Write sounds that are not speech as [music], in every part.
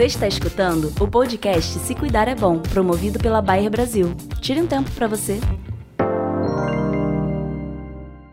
Você está escutando o podcast Se Cuidar é Bom, promovido pela Bayer Brasil. Tire um tempo para você.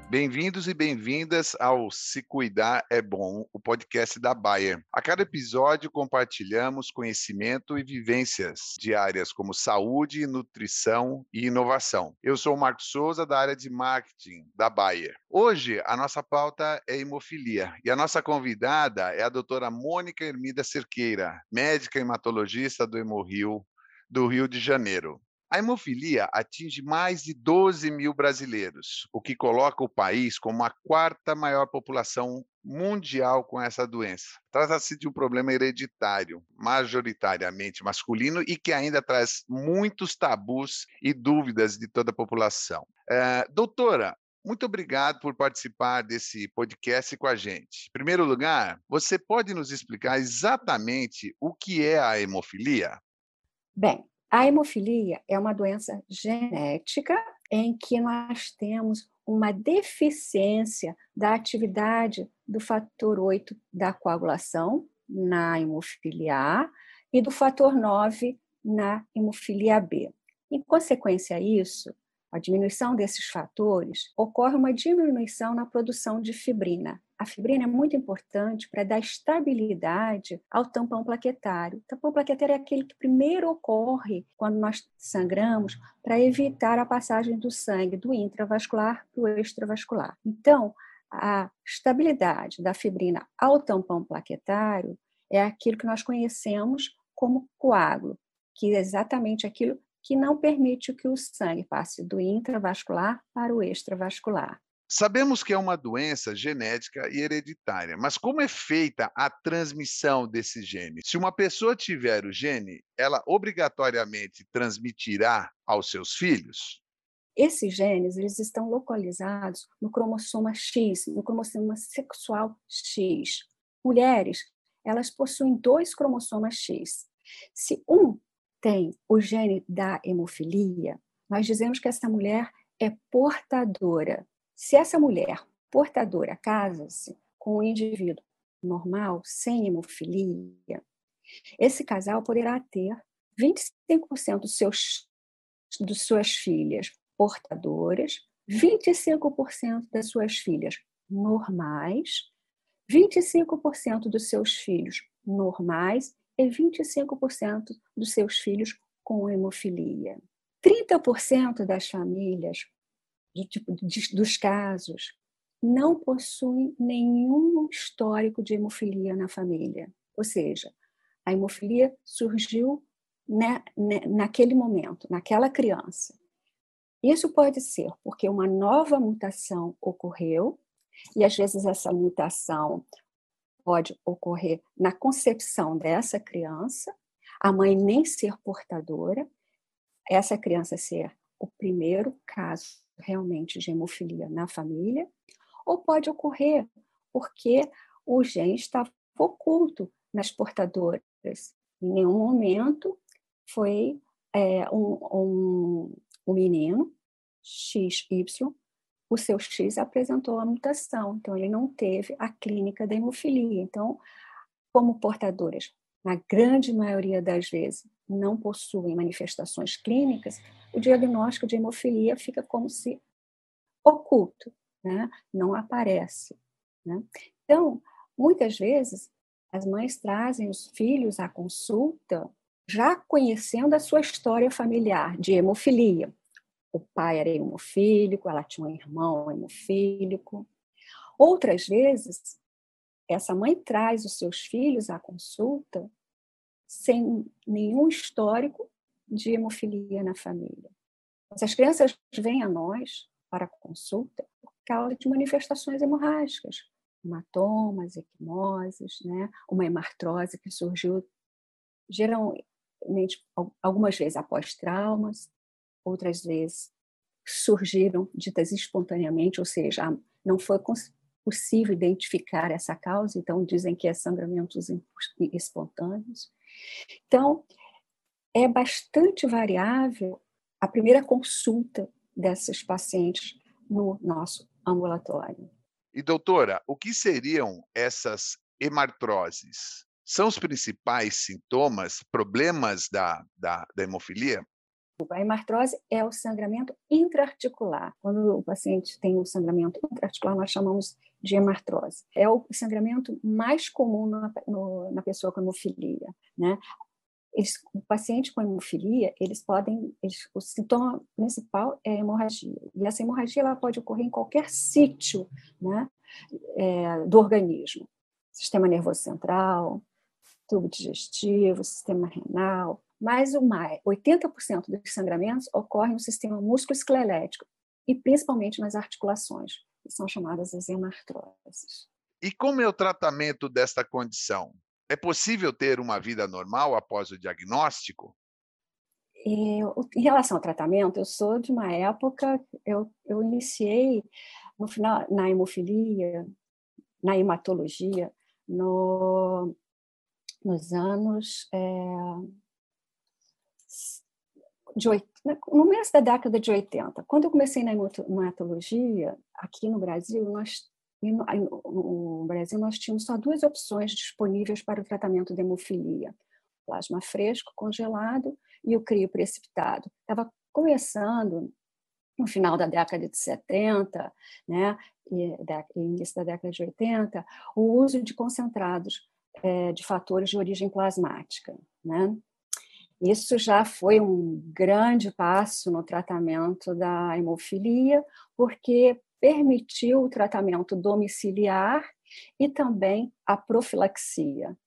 Bem-vindos e bem-vindas ao Se Cuidar é Bom, o podcast da Bayer. A cada episódio compartilhamos conhecimento e vivências de áreas como saúde, nutrição e inovação. Eu sou o Marcos Souza, da área de marketing da Bayer. Hoje, a nossa pauta é hemofilia e a nossa convidada é a doutora Mônica Hermida Cerqueira, médica hematologista do Hemorrio do Rio de Janeiro. A hemofilia atinge mais de 12 mil brasileiros, o que coloca o país como a quarta maior população mundial com essa doença. Trata-se de um problema hereditário, majoritariamente masculino e que ainda traz muitos tabus e dúvidas de toda a população. É, doutora, muito obrigado por participar desse podcast com a gente. Em primeiro lugar, você pode nos explicar exatamente o que é a hemofilia? Bem, a hemofilia é uma doença genética em que nós temos uma deficiência da atividade do fator 8 da coagulação na hemofilia A e do fator 9 na hemofilia B. Em consequência a isso, a diminuição desses fatores, ocorre uma diminuição na produção de fibrina. A fibrina é muito importante para dar estabilidade ao tampão plaquetário. O tampão plaquetário é aquele que primeiro ocorre quando nós sangramos para evitar a passagem do sangue do intravascular para o extravascular. Então, a estabilidade da fibrina ao tampão plaquetário é aquilo que nós conhecemos como coágulo, que é exatamente aquilo que não permite que o sangue passe do intravascular para o extravascular. Sabemos que é uma doença genética e hereditária, mas como é feita a transmissão desse gene? Se uma pessoa tiver o gene, ela obrigatoriamente transmitirá aos seus filhos? Esses genes eles estão localizados no cromossoma X, no cromossoma sexual X. Mulheres, elas possuem dois cromossomas X. Se um tem o gene da hemofilia, nós dizemos que essa mulher é portadora se essa mulher portadora casa-se com um indivíduo normal, sem hemofilia, esse casal poderá ter 25% dos seus, de suas filhas portadoras, 25% das suas filhas normais, 25% dos seus filhos normais e 25% dos seus filhos com hemofilia. 30% das famílias do tipo de, dos casos não possuem nenhum histórico de hemofilia na família. Ou seja, a hemofilia surgiu na, naquele momento, naquela criança. Isso pode ser porque uma nova mutação ocorreu, e às vezes essa mutação pode ocorrer na concepção dessa criança, a mãe nem ser portadora, essa criança ser o primeiro caso realmente de hemofilia na família, ou pode ocorrer porque o gene estava oculto nas portadoras. Em nenhum momento foi é, um, um, um menino, XY, o seu X apresentou a mutação, então ele não teve a clínica da hemofilia. Então, como portadoras, na grande maioria das vezes, não possuem manifestações clínicas, o diagnóstico de hemofilia fica como se oculto, né? não aparece. Né? Então, muitas vezes, as mães trazem os filhos à consulta já conhecendo a sua história familiar de hemofilia. O pai era hemofílico, ela tinha um irmão hemofílico. Outras vezes, essa mãe traz os seus filhos à consulta sem nenhum histórico de hemofilia na família. As crianças vêm a nós para consulta por causa de manifestações hemorrágicas, hematomas, equimoses, né? uma hemartrose que surgiu geralmente algumas vezes após traumas, outras vezes surgiram ditas espontaneamente, ou seja, não foi possível identificar essa causa, então dizem que é sangramentos espontâneos. Então, é bastante variável a primeira consulta desses pacientes no nosso ambulatório. E doutora, o que seriam essas hemartroses? são os principais sintomas, problemas da, da, da hemofilia? A hemartrose é o sangramento intraarticular. Quando o paciente tem o sangramento intraarticular, nós chamamos de hemartrose. É o sangramento mais comum na, no, na pessoa com hemofilia. Né? Eles, o paciente com hemofilia, eles podem, eles, o sintoma principal é a hemorragia. E essa hemorragia ela pode ocorrer em qualquer sítio né, é, do organismo. Sistema nervoso central, tubo digestivo, sistema renal, mas o mais, 80% dos sangramentos ocorrem no sistema músculo-esquelético e principalmente nas articulações, que são chamadas as hemartroses. E como é o tratamento desta condição? É possível ter uma vida normal após o diagnóstico? Eu, em relação ao tratamento, eu sou de uma época, eu, eu iniciei no final na hemofilia, na hematologia, no, nos anos é, de, né, no começo da década de 80. Quando eu comecei na hematologia, aqui no Brasil, nós no, Brasil nós tínhamos só duas opções disponíveis para o tratamento de hemofilia: plasma fresco, congelado e o crio precipitado. Estava começando no final da década de 70, né, e, início da década de 80, o uso de concentrados é, de fatores de origem plasmática, né? Isso já foi um grande passo no tratamento da hemofilia, porque permitiu o tratamento domiciliar e também a profilaxia.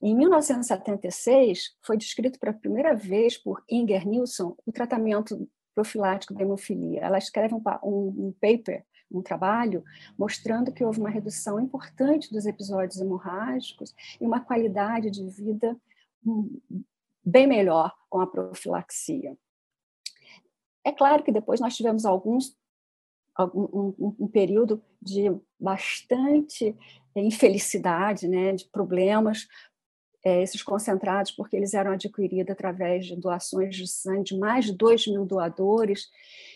Em 1976, foi descrito pela primeira vez por Inger Nilsson o tratamento profilático da hemofilia. Ela escreve um, um, um paper, um trabalho, mostrando que houve uma redução importante dos episódios hemorrágicos e uma qualidade de vida hum, bem melhor com a profilaxia. É claro que depois nós tivemos alguns um, um, um período de bastante infelicidade, né, de problemas, é, esses concentrados, porque eles eram adquiridos através de doações de sangue de mais de 2 mil doadores,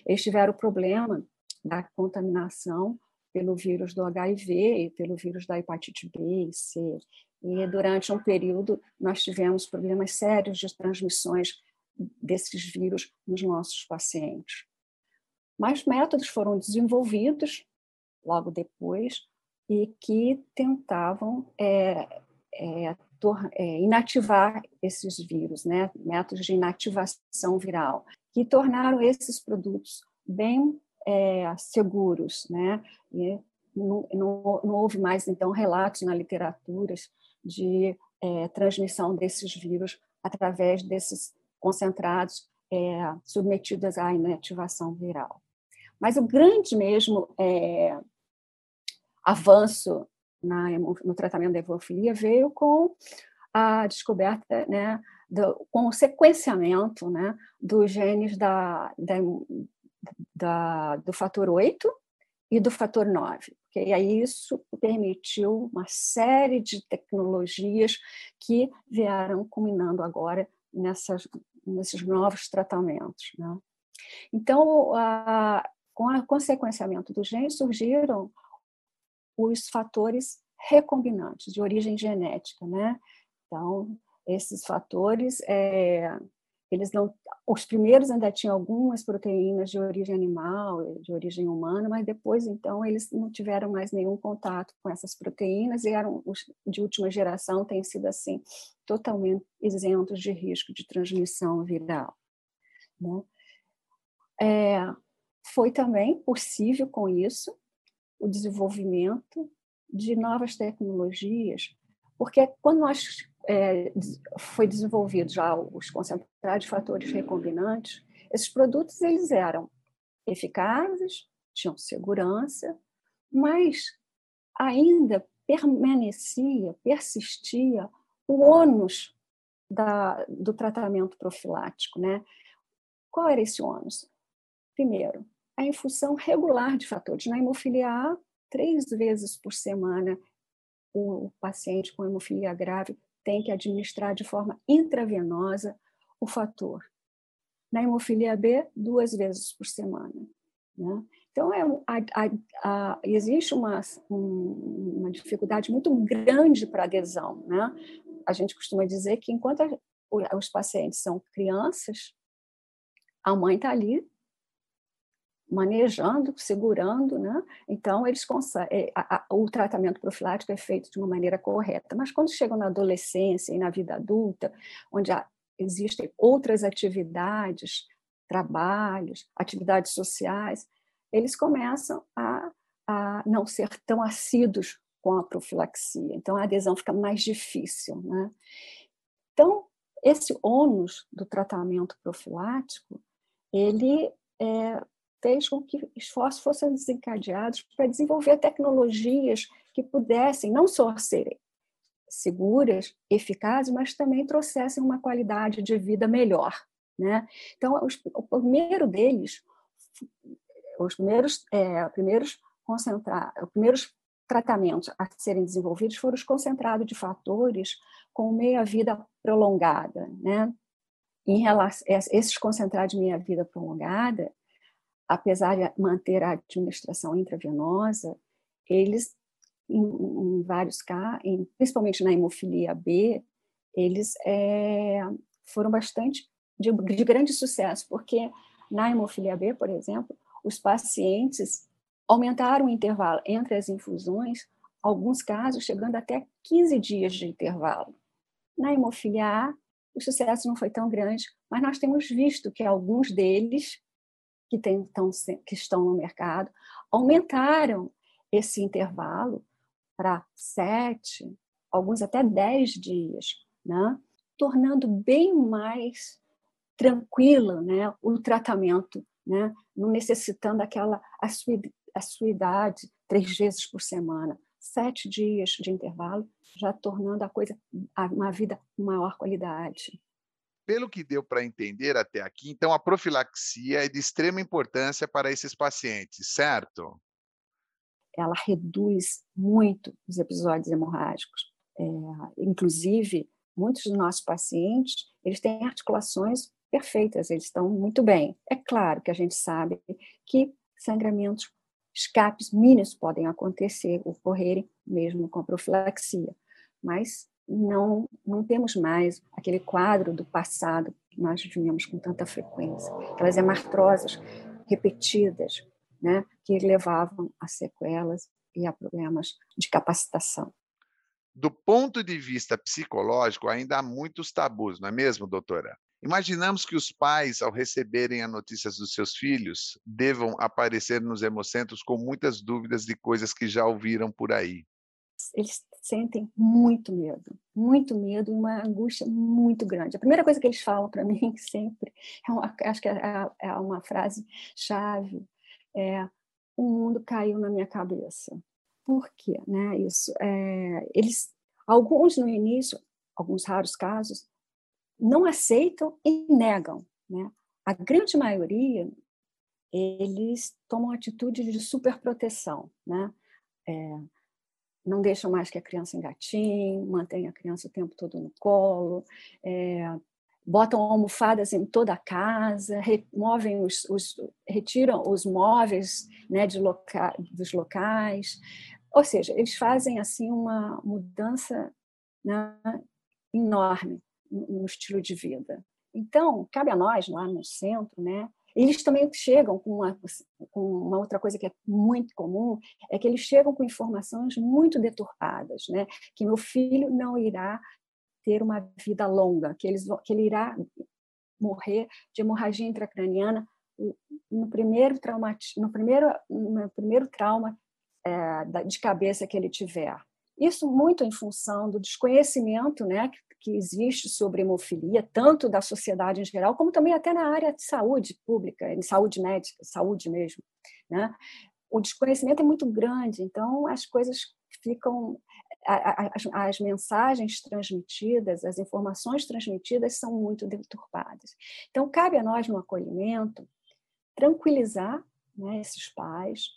eles tiveram o problema da contaminação pelo vírus do HIV e pelo vírus da hepatite B e C. E durante um período nós tivemos problemas sérios de transmissões desses vírus nos nossos pacientes. Mas métodos foram desenvolvidos logo depois e que tentavam é, é, é, inativar esses vírus, né? métodos de inativação viral, que tornaram esses produtos bem é, seguros. Né? E não, não, não, houve mais, então, relatos na literatura de é, transmissão desses vírus através desses concentrados é, submetidos à inativação viral. Mas o grande mesmo é, avanço na, no tratamento da hemofilia veio com a descoberta, né, do, com o sequenciamento né, dos genes da, da, da, do fator 8 e do fator 9. E aí isso permitiu uma série de tecnologias que vieram culminando agora nessas, nesses novos tratamentos. Né? Então, a, com o consequenciamento do gene, surgiram os fatores recombinantes de origem genética, né? Então, esses fatores, é, eles não, os primeiros ainda tinham algumas proteínas de origem animal, de origem humana, mas depois, então, eles não tiveram mais nenhum contato com essas proteínas e eram os de última geração, têm sido assim totalmente isentos de risco de transmissão viral. Né? É, foi também possível com isso o desenvolvimento de novas tecnologias, porque quando nós é, foi desenvolvido já os concentrados de fatores recombinantes, esses produtos eles eram eficazes, tinham segurança, mas ainda permanecia, persistia o ônus da, do tratamento profilático, né? Qual era esse ônus? Primeiro, a infusão regular de fatores. Na hemofilia A, três vezes por semana, o paciente com hemofilia grave tem que administrar de forma intravenosa o fator. Na hemofilia B, duas vezes por semana. Né? Então, é, a, a, a, existe uma, um, uma dificuldade muito grande para adesão. Né? a gente costuma dizer que enquanto os pacientes são crianças, a mãe está ali manejando, segurando, né? Então eles conseguem, é, o tratamento profilático é feito de uma maneira correta. Mas quando chegam na adolescência e na vida adulta, onde existem outras atividades, trabalhos, atividades sociais, eles começam a, a não ser tão assíduos com a profilaxia. Então a adesão fica mais difícil, né? Então esse ônus do tratamento profilático, ele é, fez com que esforços fossem desencadeados para desenvolver tecnologias que pudessem não só serem seguras, eficazes, mas também trouxessem uma qualidade de vida melhor. Né? Então, os, o primeiro deles, os primeiros, é, primeiros concentrar, os primeiros tratamentos a serem desenvolvidos foram os concentrados de fatores com meia-vida prolongada. Né? Em relação, esses concentrados de meia-vida prolongada, apesar de manter a administração intravenosa, eles, em, em vários casos, em, principalmente na hemofilia B, eles é, foram bastante de, de grande sucesso, porque na hemofilia B, por exemplo, os pacientes aumentaram o intervalo entre as infusões, alguns casos chegando até 15 dias de intervalo. Na hemofilia A, o sucesso não foi tão grande, mas nós temos visto que alguns deles que, tem, tão, que estão no mercado aumentaram esse intervalo para sete, alguns até dez dias, né? tornando bem mais tranquilo né? o tratamento, né? não necessitando aquela assiduidade três vezes por semana, sete dias de intervalo, já tornando a coisa uma vida com maior qualidade. Pelo que deu para entender até aqui, então a profilaxia é de extrema importância para esses pacientes, certo? Ela reduz muito os episódios hemorrágicos. É, inclusive, muitos dos nossos pacientes, eles têm articulações perfeitas, eles estão muito bem. É claro que a gente sabe que sangramentos, escapes mínimos podem acontecer, ocorrerem mesmo com a profilaxia, mas não, não temos mais aquele quadro do passado que nós vimos com tanta frequência, aquelas hemartrosas repetidas, né, que levavam a sequelas e a problemas de capacitação. Do ponto de vista psicológico, ainda há muitos tabus, não é mesmo, doutora? Imaginamos que os pais, ao receberem a notícias dos seus filhos, devam aparecer nos hemocentros com muitas dúvidas de coisas que já ouviram por aí eles sentem muito medo, muito medo uma angústia muito grande. A primeira coisa que eles falam para [laughs] mim sempre, é uma, acho que é, é, uma frase chave, é o mundo caiu na minha cabeça. Por quê? Né? Isso, é, eles, alguns no início, alguns raros casos, não aceitam e negam. Né? A grande maioria, eles tomam atitude de superproteção, né? É, não deixam mais que a criança engatinhe, mantém a criança o tempo todo no colo, é, botam almofadas em toda a casa, removem os, os retiram os móveis né, de loca, dos locais, ou seja, eles fazem assim uma mudança né, enorme no estilo de vida. Então, cabe a nós lá no centro, né, eles também chegam com uma, com uma, outra coisa que é muito comum, é que eles chegam com informações muito deturpadas, né? Que meu filho não irá ter uma vida longa, que, eles, que ele irá morrer de hemorragia intracraniana no primeiro no primeiro, no primeiro trauma é, de cabeça que ele tiver. Isso muito em função do desconhecimento né, que existe sobre hemofilia, tanto da sociedade em geral, como também até na área de saúde pública, em saúde médica, saúde mesmo. Né? O desconhecimento é muito grande, então as coisas ficam. As, as mensagens transmitidas, as informações transmitidas são muito deturpadas. Então, cabe a nós, no acolhimento, tranquilizar né, esses pais,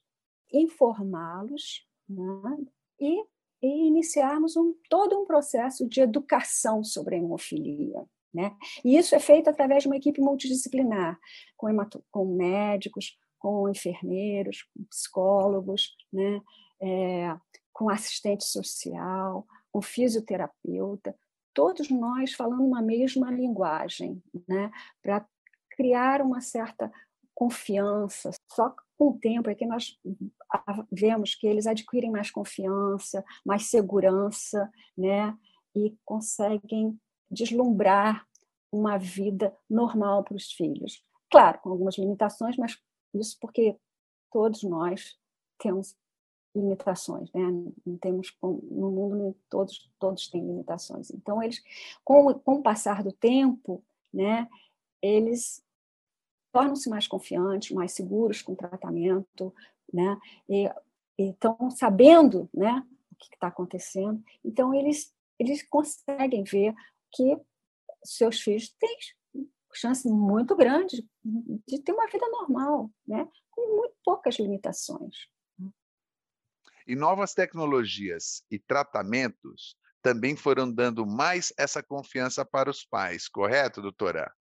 informá-los né, e e iniciarmos um, todo um processo de educação sobre a hemofilia. Né? E isso é feito através de uma equipe multidisciplinar, com, com médicos, com enfermeiros, com psicólogos, né? É, com assistente social, com fisioterapeuta, todos nós falando uma mesma linguagem, né? Para criar uma certa confiança. Só com o tempo é que nós vemos que eles adquirem mais confiança, mais segurança, né? E conseguem deslumbrar uma vida normal para os filhos. Claro, com algumas limitações, mas isso porque todos nós temos limitações, né? Não temos no mundo todos todos têm limitações. Então eles, com, com o passar do tempo, né? Eles tornam-se mais confiantes, mais seguros com o tratamento, né? E estão sabendo, né? O que está acontecendo. Então eles eles conseguem ver que seus filhos têm chance muito grande de ter uma vida normal, né? com muito poucas limitações. E novas tecnologias e tratamentos também foram dando mais essa confiança para os pais, correto, doutora?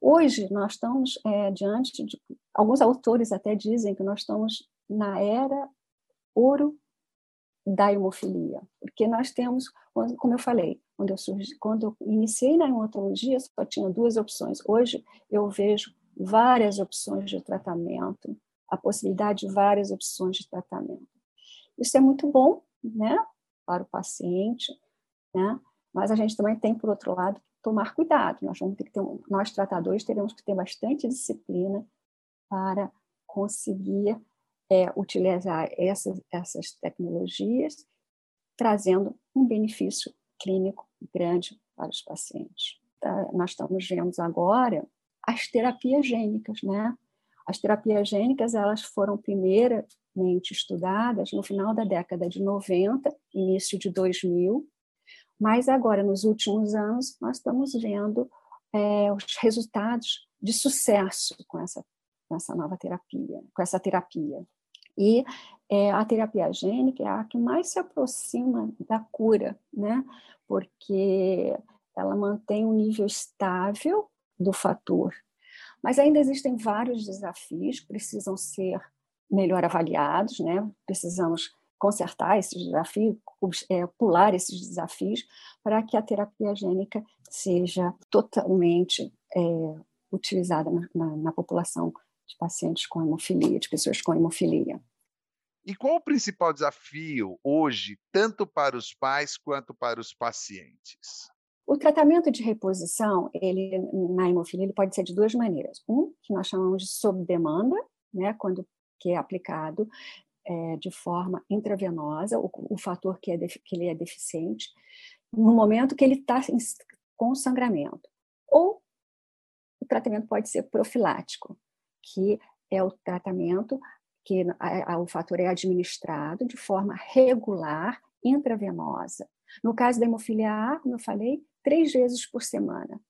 Hoje, nós estamos é, diante de. Alguns autores até dizem que nós estamos na era ouro da hemofilia, porque nós temos, como eu falei, quando eu, surgi, quando eu iniciei na hematologia, só tinha duas opções. Hoje, eu vejo várias opções de tratamento, a possibilidade de várias opções de tratamento. Isso é muito bom, né, para o paciente, né? Mas a gente também tem, por outro lado, tomar cuidado. Nós vamos ter que ter, nós tratadores teremos que ter bastante disciplina para conseguir é, utilizar essas, essas tecnologias, trazendo um benefício clínico grande para os pacientes. Tá? Nós estamos vendo agora as terapias gênicas, né? As terapias gênicas, elas foram primeiramente estudadas no final da década de 90, início de 2000, mas agora, nos últimos anos, nós estamos vendo é, os resultados de sucesso com essa, com essa nova terapia, com essa terapia. E é, a terapia gênica é a que mais se aproxima da cura, né? Porque ela mantém um nível estável do fator. Mas ainda existem vários desafios que precisam ser melhor avaliados, né? Precisamos consertar esses desafios, é, pular esses desafios, para que a terapia gênica seja totalmente é, utilizada na, na, na população de pacientes com hemofilia, de pessoas com hemofilia. E qual o principal desafio hoje, tanto para os pais quanto para os pacientes? O tratamento de reposição, ele na hemofilia, ele pode ser de duas maneiras. Um, que nós chamamos de sob demanda, né, quando que é aplicado é, de forma intravenosa, o, o fator que, é que ele é deficiente, no momento que ele está com sangramento. Ou o tratamento pode ser profilático, que é o tratamento que a, a, o fator é administrado de forma regular, intravenosa. No caso da hemofilia A, como eu falei, três vezes por semana.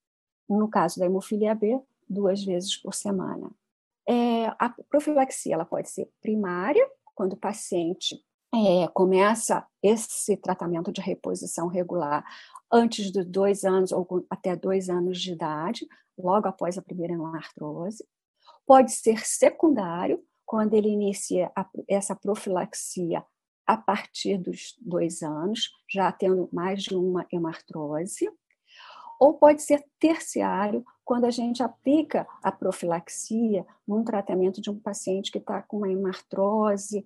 No caso da hemofilia B, duas vezes por semana. É, a profilaxia ela pode ser primária, quando o paciente é, começa esse tratamento de reposição regular antes de dois anos ou até dois anos de idade, logo após a primeira artrose. Pode ser secundário, quando ele inicia a, essa profilaxia a partir dos dois anos, já tendo mais de uma hemartrose ou pode ser terciário, quando a gente aplica a profilaxia num tratamento de um paciente que está com uma hemartrose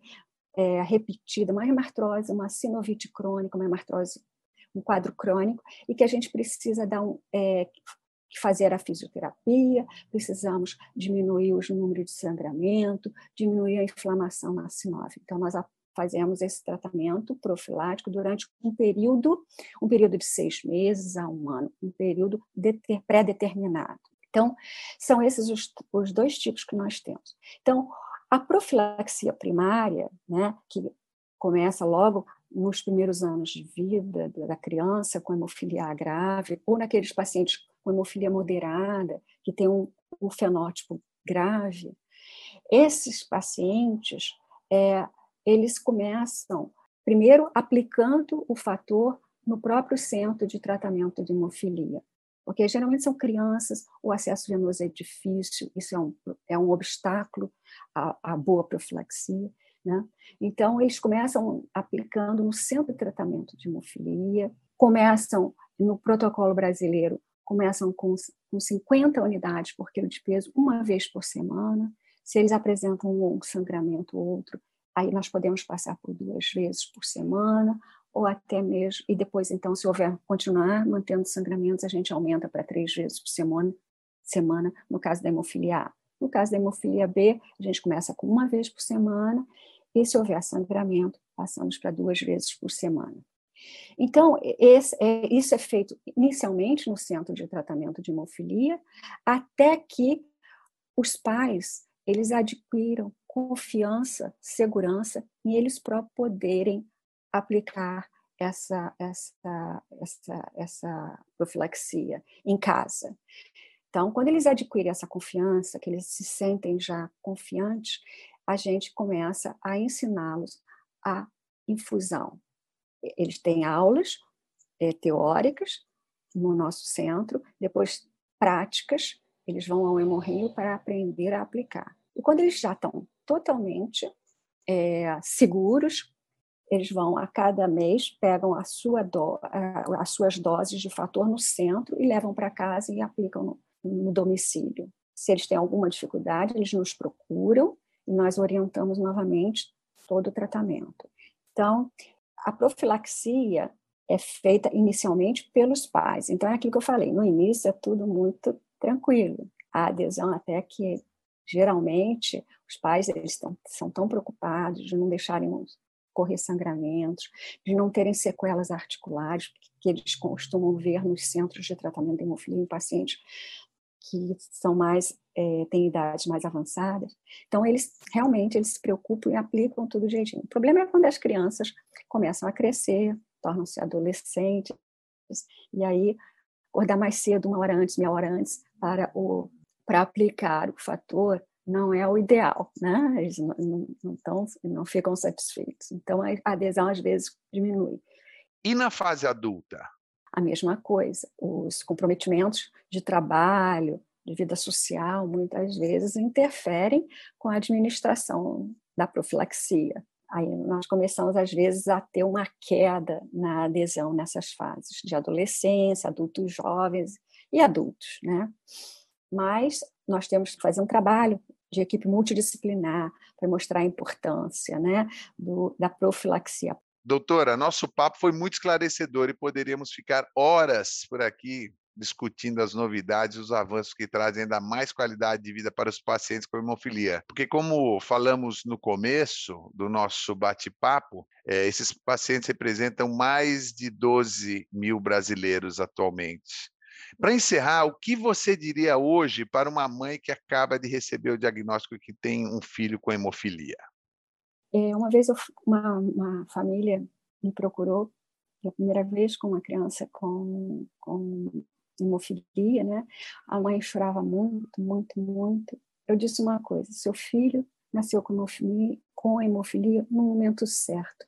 é, repetida, uma hemartrose, uma sinovite crônica, uma hemartrose, um quadro crônico, e que a gente precisa dar um, é, fazer a fisioterapia, precisamos diminuir os números de sangramento, diminuir a inflamação na. Então, nós fazemos esse tratamento profilático durante um período, um período de seis meses a um ano, um período pré-determinado. Então, são esses os, os dois tipos que nós temos. Então, a profilaxia primária, né, que começa logo nos primeiros anos de vida da criança com hemofilia grave, ou naqueles pacientes com hemofilia moderada, que tem um, um fenótipo grave, esses pacientes é, eles começam, primeiro, aplicando o fator no próprio centro de tratamento de hemofilia. Porque geralmente são crianças, o acesso venoso é difícil, isso é um, é um obstáculo à, à boa profilaxia. Né? Então, eles começam aplicando no centro de tratamento de hemofilia, começam no protocolo brasileiro, começam com, com 50 unidades por quilo de peso, uma vez por semana. Se eles apresentam um sangramento ou outro, aí nós podemos passar por duas vezes por semana, ou até mesmo, e depois, então, se houver continuar mantendo sangramentos, a gente aumenta para três vezes por semana, semana, no caso da hemofilia A. No caso da hemofilia B, a gente começa com uma vez por semana, e se houver sangramento, passamos para duas vezes por semana. Então, esse, é, isso é feito inicialmente no centro de tratamento de hemofilia, até que os pais eles adquiram confiança, segurança em eles próprios poderem aplicar essa, essa, essa, essa profilaxia em casa. Então, quando eles adquirem essa confiança, que eles se sentem já confiantes, a gente começa a ensiná-los a infusão. Eles têm aulas é, teóricas no nosso centro, depois práticas, eles vão ao hemorrio para aprender a aplicar. E quando eles já estão totalmente é, seguros, eles vão a cada mês, pegam a sua do, as suas doses de fator no centro e levam para casa e aplicam no, no domicílio. Se eles têm alguma dificuldade, eles nos procuram e nós orientamos novamente todo o tratamento. Então, a profilaxia é feita inicialmente pelos pais. Então, é aquilo que eu falei, no início é tudo muito tranquilo. A adesão até que, geralmente, os pais eles estão, são tão preocupados de não deixarem correr sangramentos, de não terem sequelas articulares, que eles costumam ver nos centros de tratamento de hemofilia em pacientes que são mais é, têm idades mais avançadas. Então eles realmente eles se preocupam e aplicam tudo direitinho. O problema é quando as crianças começam a crescer, tornam-se adolescentes e aí acordar mais cedo, uma hora antes, meia hora antes, para o para aplicar o fator não é o ideal, né? Eles não, não, tão, não ficam satisfeitos. Então a adesão às vezes diminui. E na fase adulta? a mesma coisa. Os comprometimentos de trabalho, de vida social, muitas vezes interferem com a administração da profilaxia. Aí nós começamos, às vezes, a ter uma queda na adesão nessas fases de adolescência, adultos jovens e adultos, né? Mas nós temos que fazer um trabalho de equipe multidisciplinar para mostrar a importância né, do, da profilaxia. Doutora, nosso papo foi muito esclarecedor e poderíamos ficar horas por aqui discutindo as novidades, os avanços que trazem ainda mais qualidade de vida para os pacientes com hemofilia. Porque, como falamos no começo do nosso bate-papo, é, esses pacientes representam mais de 12 mil brasileiros atualmente. Para encerrar, o que você diria hoje para uma mãe que acaba de receber o diagnóstico que tem um filho com hemofilia? É, uma vez eu, uma, uma família me procurou pela primeira vez com uma criança com, com hemofilia, né? A mãe chorava muito, muito, muito. Eu disse uma coisa: seu filho nasceu com hemofilia, com hemofilia no momento certo.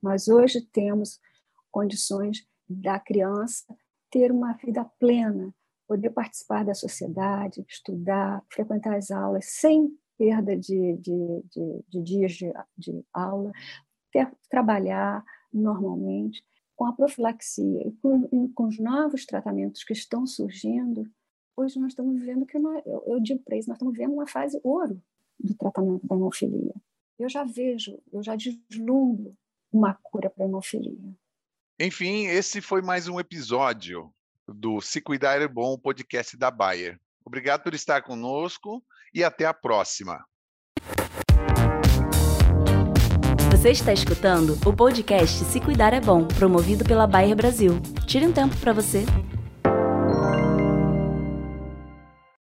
Mas hoje temos condições da criança ter uma vida plena, poder participar da sociedade, estudar, frequentar as aulas sem perda de, de, de, de dias de, de aula, ter, trabalhar normalmente. Com a profilaxia e com, com, os novos tratamentos que estão surgindo, hoje nós estamos vivendo que nós, eu, eu digo para isso, nós estamos vivendo uma fase ouro do tratamento da hemofilia. Eu já vejo, eu já deslumbro uma cura para a hemofilia. Enfim, esse foi mais um episódio do Se Cuidar é Bom, podcast da Bayer. Obrigado por estar conosco e até a próxima. Você está escutando o podcast Se Cuidar é Bom, promovido pela Bayer Brasil. Tire um tempo para você.